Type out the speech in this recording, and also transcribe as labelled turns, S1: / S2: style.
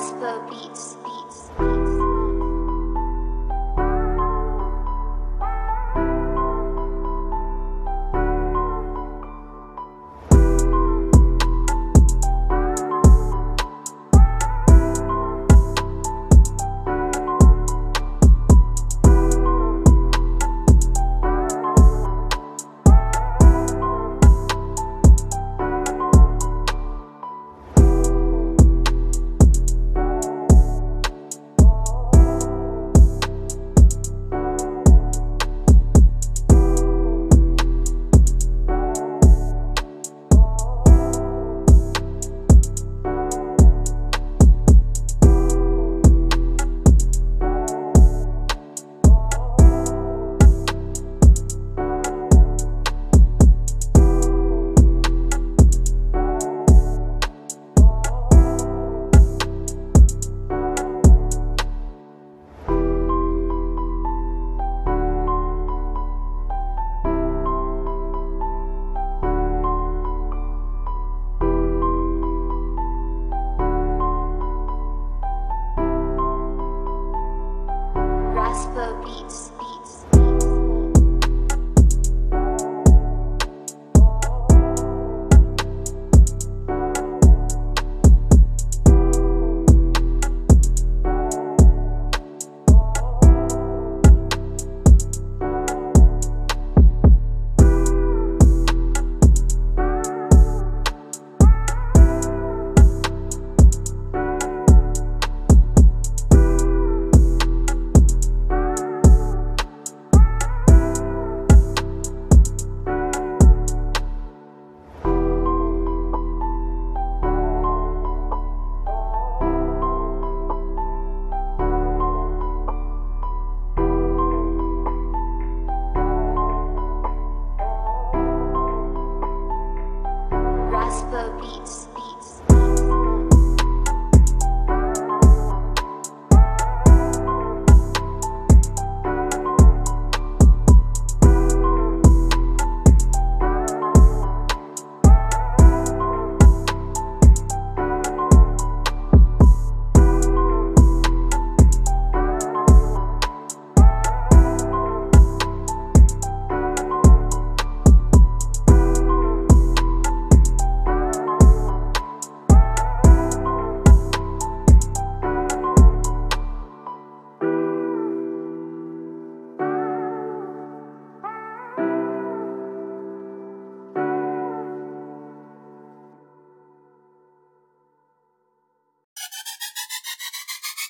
S1: Jasper Beats, Beats. needs. States.